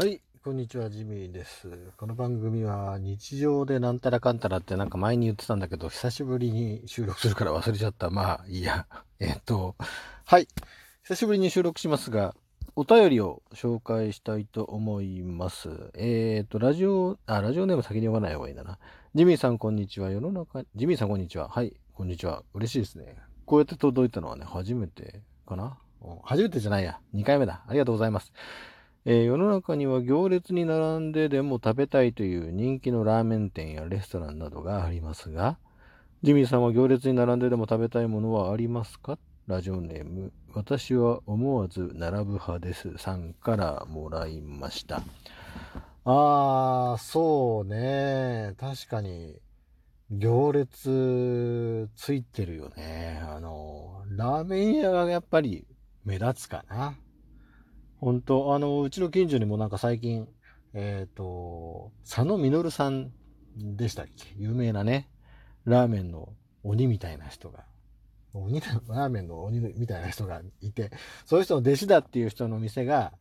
はい、こんにちは、ジミーです。この番組は日常でなんたらかんたらってなんか前に言ってたんだけど、久しぶりに収録するから忘れちゃった。まあ、いいや。えっと、はい。久しぶりに収録しますが、お便りを紹介したいと思います。えっと、ラジオ、あ、ラジオネーム先に読まない方がいいんだな。ジミーさん、こんにちは。世の中、ジミーさん、こんにちは。はい、こんにちは。嬉しいですね。こうやって届いたのはね、初めてかな？初めてじゃないや。2回目だ。ありがとうございます。えー世の中には行列に並んででも食べたいという人気のラーメン店やレストランなどがありますが、ジミーさんは行列に並んででも食べたいものはありますか？ラジオネーム、私は思わず並ぶ派です。さんからもらいました。あー、そうね。確かに、行列ついてるよね。あの、ラーメン屋がやっぱり目立つかな。本当あの、うちの近所にもなんか最近、えっ、と、佐野実さんでしたっけ？有名なね、ラーメンの鬼みたいな人が、鬼ラーメンの鬼みたいな人がいて、そういう人の弟子だっていう人の店が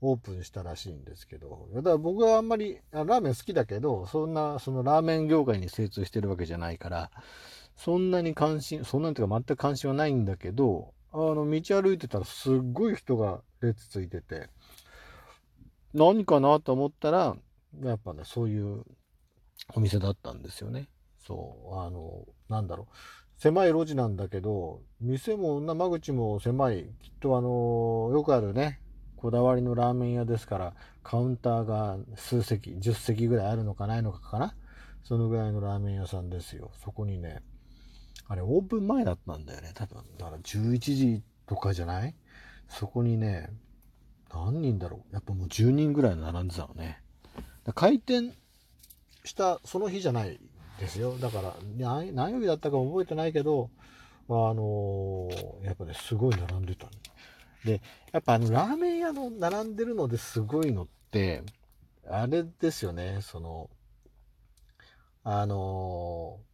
オープンしたらしいんですけど、だから僕はあんまりラーメン好きだけど、そんな、そのラーメン業界に精通してるわけじゃないから、そんなに関心、そんなにというか全く関心はないんだけど、あの、道歩いてたらすっごい人が列ついてて、何かなと思ったら、やっぱね、そういうお店だったんですよね。そう、あの、なんだろう。狭い路地なんだけど、店も、な間口も狭い。きっとあの、よくあるね、こだわりのラーメン屋ですから、カウンターが数席、10席ぐらいあるのかないのかかな。そのぐらいのラーメン屋さんですよ。そこにね、あれオープン前だったんだよね。多分、だから11時とかじゃない？そこにね、何人だろう？やっぱもう10人ぐらい並んでたのね。開店したその日じゃないですよ。だから、何曜日だったか覚えてないけど、あのーやっぱね、すごい並んでたの。で、やっぱあの、ラーメン屋の並んでるのですごいのって、あれですよね、その、あのー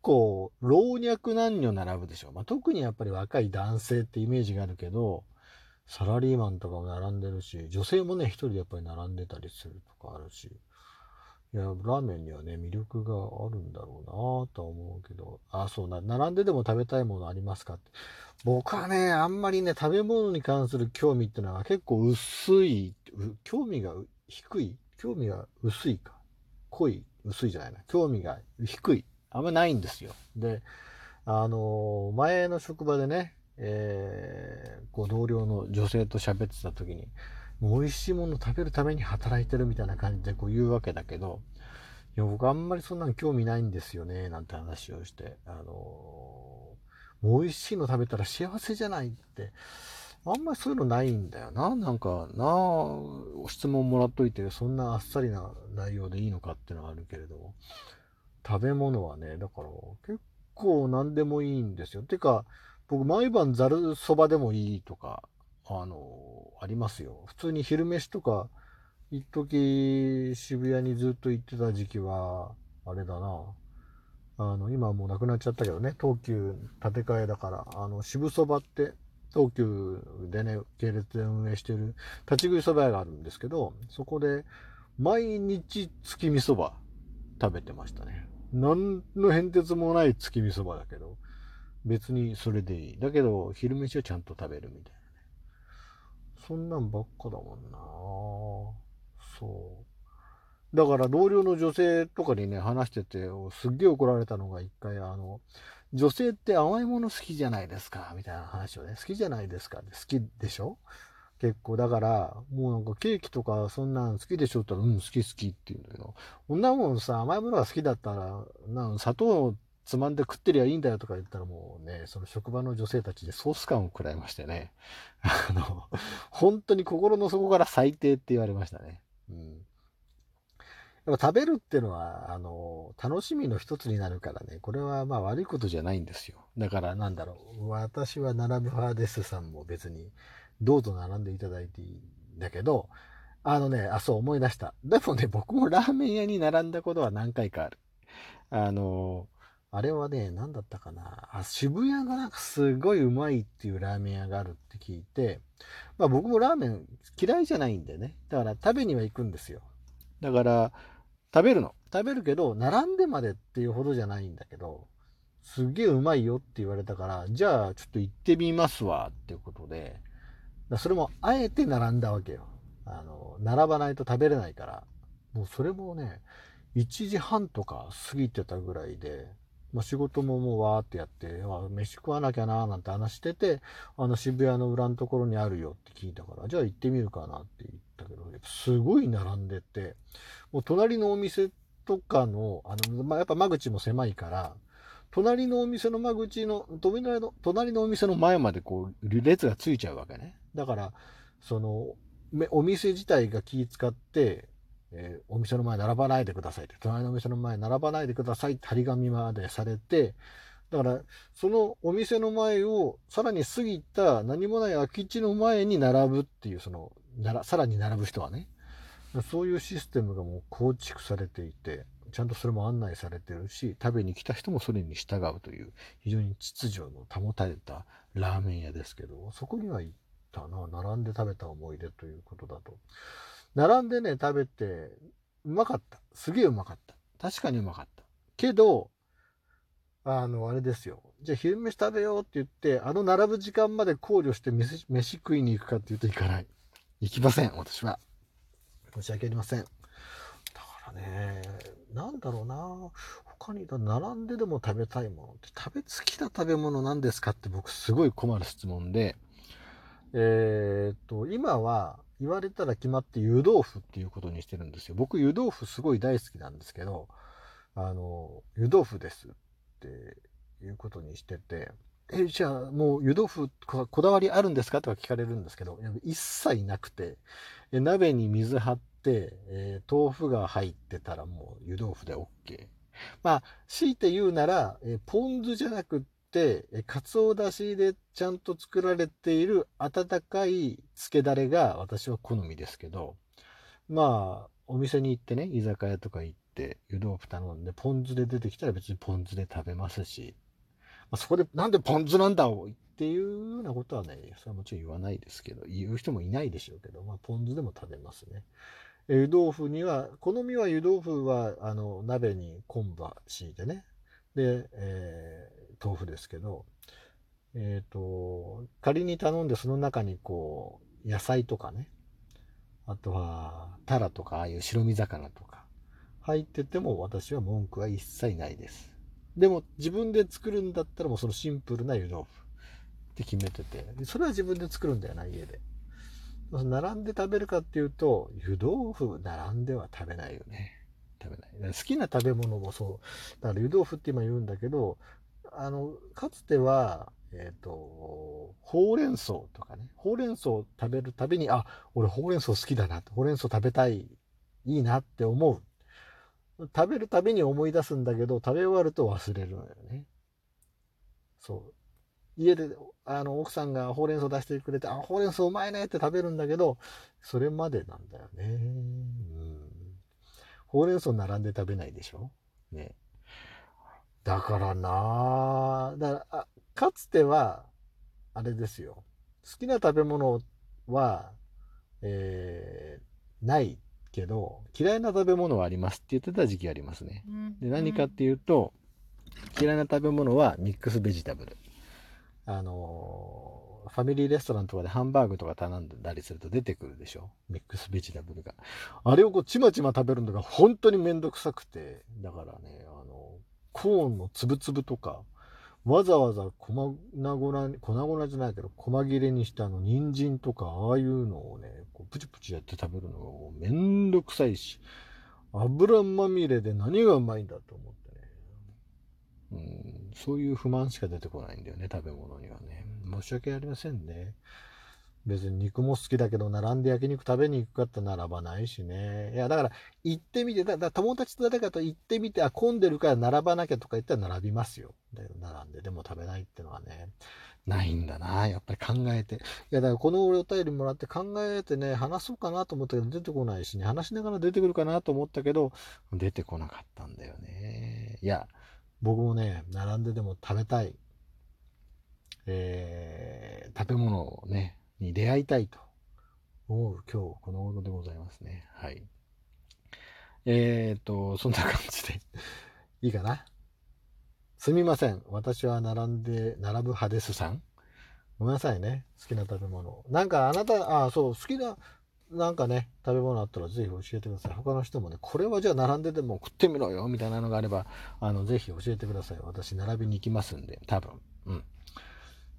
構、老若男女並ぶでしょ。まあ、特にやっぱり若い男性ってイメージがあるけど、サラリーマンとかも並んでるし、女性もね、一人でやっぱり並んでたりするとかあるし、いや、ラーメンにはね、魅力があるんだろうなとは思うけど、あ、そうな、並んででも食べたいものありますかって。僕はね、あんまりね、食べ物に関する興味ってのは結構薄い、興味が低い？興味が薄いか。濃い、薄いじゃないな。興味が低い。あんまないんですよ。で、あの、前の職場でね、えー、こう同僚の女性と喋ってた時に、もう美味しいもの食べるために働いてるみたいな感じでこう言うわけだけど、いや、僕あんまりそんなの興味ないんですよね、なんて話をして、あの、もう美味しいの食べたら幸せじゃないって、あんまりそういうのないんだよな。なんかな、質問もらっといて、そんなあっさりな内容でいいのかっていうのはあるけれども、食べ物はね、だから結構何でもいいんですよ。てか、僕毎晩ざるそばでもいいとか、あの、ありますよ。普通に昼飯とか、一時渋谷にずっと行ってた時期は、あれだな。あの、今はもうなくなっちゃったけどね、東急建て替えだから、あの、渋そばって、東急でね、系列で運営してる立ち食いそば屋があるんですけど、そこで毎日月見そば食べてましたね。何の変哲もない月見そばだけど、別にそれでいい。だけど、昼飯はちゃんと食べるみたいなね。そんなんばっかだもんなそう。だから同僚の女性とかにね、話してて、すっげえ怒られたのが一回、あの、女性って甘いもの好きじゃないですか、みたいな話をね、好きじゃないですかって好きでしょ？結構、だから、もうなんかケーキとかそんなん好きでしょって言ったら、うん、好き好きって言うんだけど、こんなもんさ、甘いものが好きだったら、なん砂糖をつまんで食ってりゃいいんだよとか言ったらもうね、その職場の女性たちでソース感を食らいましてね。あの、本当に心の底から最低って言われましたね。うん。やっぱ食べるっていうのは、あの、楽しみの一つになるからね、これはまあ悪いことじゃないんですよ。だからなんだろう、私は並ぶ派ですさんも別に、どうぞ並んでいただいていいんだけど、あのね、あ、そう思い出した。でもね、僕もラーメン屋に並んだことは何回かある。あの、あれはね、何だったかな。あ、渋谷がなんかすごいうまいっていうラーメン屋があるって聞いて、まあ僕もラーメン嫌いじゃないんでね。だから食べには行くんですよ。だから、食べるの。食べるけど、並んでまでっていうほどじゃないんだけど、すげえうまいよって言われたから、じゃあちょっと行ってみますわっていうことで、それもあえて並んだわけよ。あの、並ばないと食べれないから。もうそれもね、1時半とか過ぎてたぐらいで、まあ、仕事ももうわーってやって、あ飯食わなきゃなーなんて話してて、あの渋谷の裏のところにあるよって聞いたから、じゃあ行ってみるかなって言ったけど、すごい並んでて、もう隣のお店とかの、あの、まあ、やっぱ間口も狭いから、隣のお店の間口の、隣の、隣のお店の前までこう、列がついちゃうわけね。だから、その、お店自体が気使って、えー、お店の前並ばないでくださいって、隣のお店の前並ばないでくださいって張り紙までされて、だから、そのお店の前をさらに過ぎた何もない空き地の前に並ぶっていう、その、なら、さらに並ぶ人はね、そういうシステムがもう構築されていて、ちゃんとそれも案内されてるし、食べに来た人もそれに従うという、非常に秩序の保たれたラーメン屋ですけど、そこには行ったな、並んで食べた思い出ということだと。並んでね、食べて、うまかった。すげえうまかった。確かにうまかった。けど、あの、あれですよ。じゃあ昼飯食べようって言って、あの並ぶ時間まで考慮して飯飯食いに行くかっていうと行かない。行きません、私は。申し訳ありません。だからね、なんだろうな他に並んででも食べたいものって食べ好きな食べ物なんですかって僕すごい困る質問で、えー、と、今は言われたら決まって湯豆腐っていうことにしてるんですよ。僕湯豆腐すごい大好きなんですけど、あの、湯豆腐ですっていうことにしてて、え、じゃあもう湯豆腐こだわりあるんですかとか聞かれるんですけど、一切なくて、鍋に水張って、えー、豆腐が入ってたらもう湯豆腐で OK。まあ、強いて言うなら、えー、ポン酢じゃなくて、かつおだしでちゃんと作られている温かい漬けだれが私は好みですけど、まあ、お店に行ってね、居酒屋とか行って、湯豆腐頼んで、ポン酢で出てきたら別にポン酢で食べますし、まあ、そこでなんでポン酢なんだっていうようなことはね、それはもちろん言わないですけど、言う人もいないでしょうけど、まあ、ポン酢でも食べますね。湯豆腐には、好みは湯豆腐は、あの、鍋に昆布敷いてね。で、え、豆腐ですけど、えっ、ー、と、仮に頼んでその中にこう、野菜とかね、あとは、タラとか、ああいう白身魚とか、入ってても私は文句は一切ないです。でも、自分で作るんだったらもうそのシンプルな湯豆腐って決めてて、それは自分で作るんだよな、家で。並んで食べるかっていうと、湯豆腐並んでは食べないよね。食べない。好きな食べ物もそう。だから湯豆腐って今言うんだけど、あの、かつては、えっ、ー、と、ほうれん草とかね、ほうれん草を食べるたびに、あ、俺ほうれん草好きだな、ほうれん草食べたい、いいなって思う。食べるたびに思い出すんだけど、食べ終わると忘れるのよね。そう。家で、あの、奥さんがほうれん草出してくれて、あ、ほうれん草うまいねって食べるんだけど、それまでなんだよね。うん。ほうれん草並んで食べないでしょ？ね。だからなだから、かつては、あれですよ。好きな食べ物は、えー、ないけど、嫌いな食べ物はありますって言ってた時期ありますね。で、何かっていうと、嫌いな食べ物はミックスベジタブル。あの、ファミリーレストランとかでハンバーグとか頼んだりすると出てくるでしょ？ミックスベジタブルが。あれをこうちまちま食べるのが本当にめんどくさくて、だからね、あの、コーンのつぶつぶとか、わざわざ粉々、粉々じゃないけど、細切れにしたあの、人参とか、ああいうのをね、こうプチプチやって食べるのがもうめんどくさいし、油まみれで何がうまいんだと思ってね。うん、そういう不満しか出てこないんだよね、食べ物にはね。申し訳ありませんね。別に肉も好きだけど、並んで焼肉食べに行くかって並ばないしね。いや、だから、行ってみて、だから友達と誰かと行ってみて、あ、混んでるから並ばなきゃとか言ったら並びますよ。だ、並んででも食べないってのはね、ないんだな。やっぱり考えて。いや、だからこのお便りもらって考えてね、話そうかなと思ったけど出てこないしね、話しながら出てくるかなと思ったけど、出てこなかったんだよね。いや、僕もね、並んででも食べたい、えー、食べ物をね、に出会いたいと思う今日この頃でございますね。はい。えーと、そんな感じで いいかな？すみません。私は並んで、並ぶ派ですさん。ごめんなさいね。好きな食べ物。なんかあなた、あ、そう、好きな、なんかね、食べ物あったらぜひ教えてください。他の人もね、これはじゃあ並んででも食ってみろよ、みたいなのがあれば、あの、ぜひ教えてください。私、並びに行きますんで、多分。うん。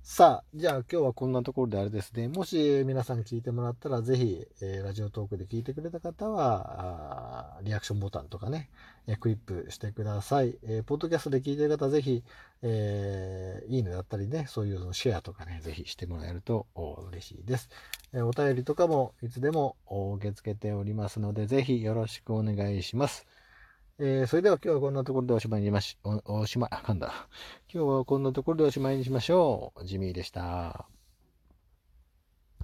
さあ、じゃあ今日はこんなところであれですね。もし皆さん聞いてもらったら、ぜひ、えー、ラジオトークで聞いてくれた方は、リアクションボタンとかね、えー、クリップしてください。えー、ポッドキャストで聞いてる方は、ぜひ、えいいねだったりね、そういうのシェアとかね、ぜひしてもらえると嬉しいです。えお便りとかもいつでも受け付けておりますので、ぜひよろしくお願いします。えー、それでは今日はこんなところでおしまいにしまし、お、おしまい、あかんだ。今日はこんなところでおしまいにしましょう。ジミーでした。